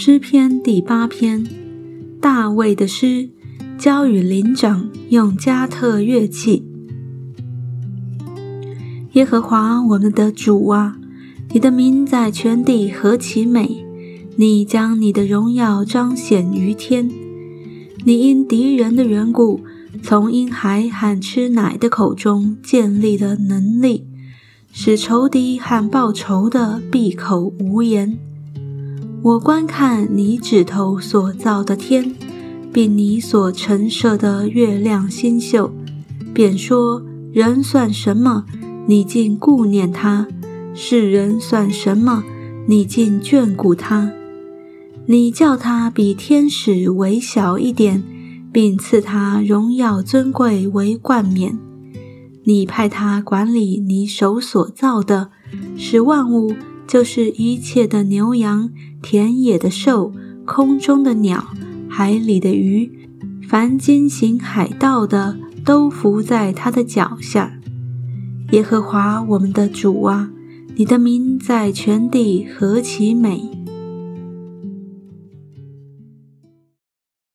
诗篇第八篇，大卫的诗，交与灵长，用加特乐器。耶和华我们的主啊，你的名在全地何其美！你将你的荣耀彰显于天。你因敌人的缘故，从婴孩和吃奶的口中建立了能力，使仇敌和报仇的闭口无言。我观看你指头所造的天，并你所陈设的月亮星宿，便说：人算什么？你竟顾念他；世人算什么？你竟眷顾他。你叫他比天使微小一点，并赐他荣耀尊贵为冠冕。你派他管理你手所造的，使万物。就是一切的牛羊、田野的兽、空中的鸟、海里的鱼，凡经行海道的，都伏在他的脚下。耶和华我们的主啊，你的名在全地何其美！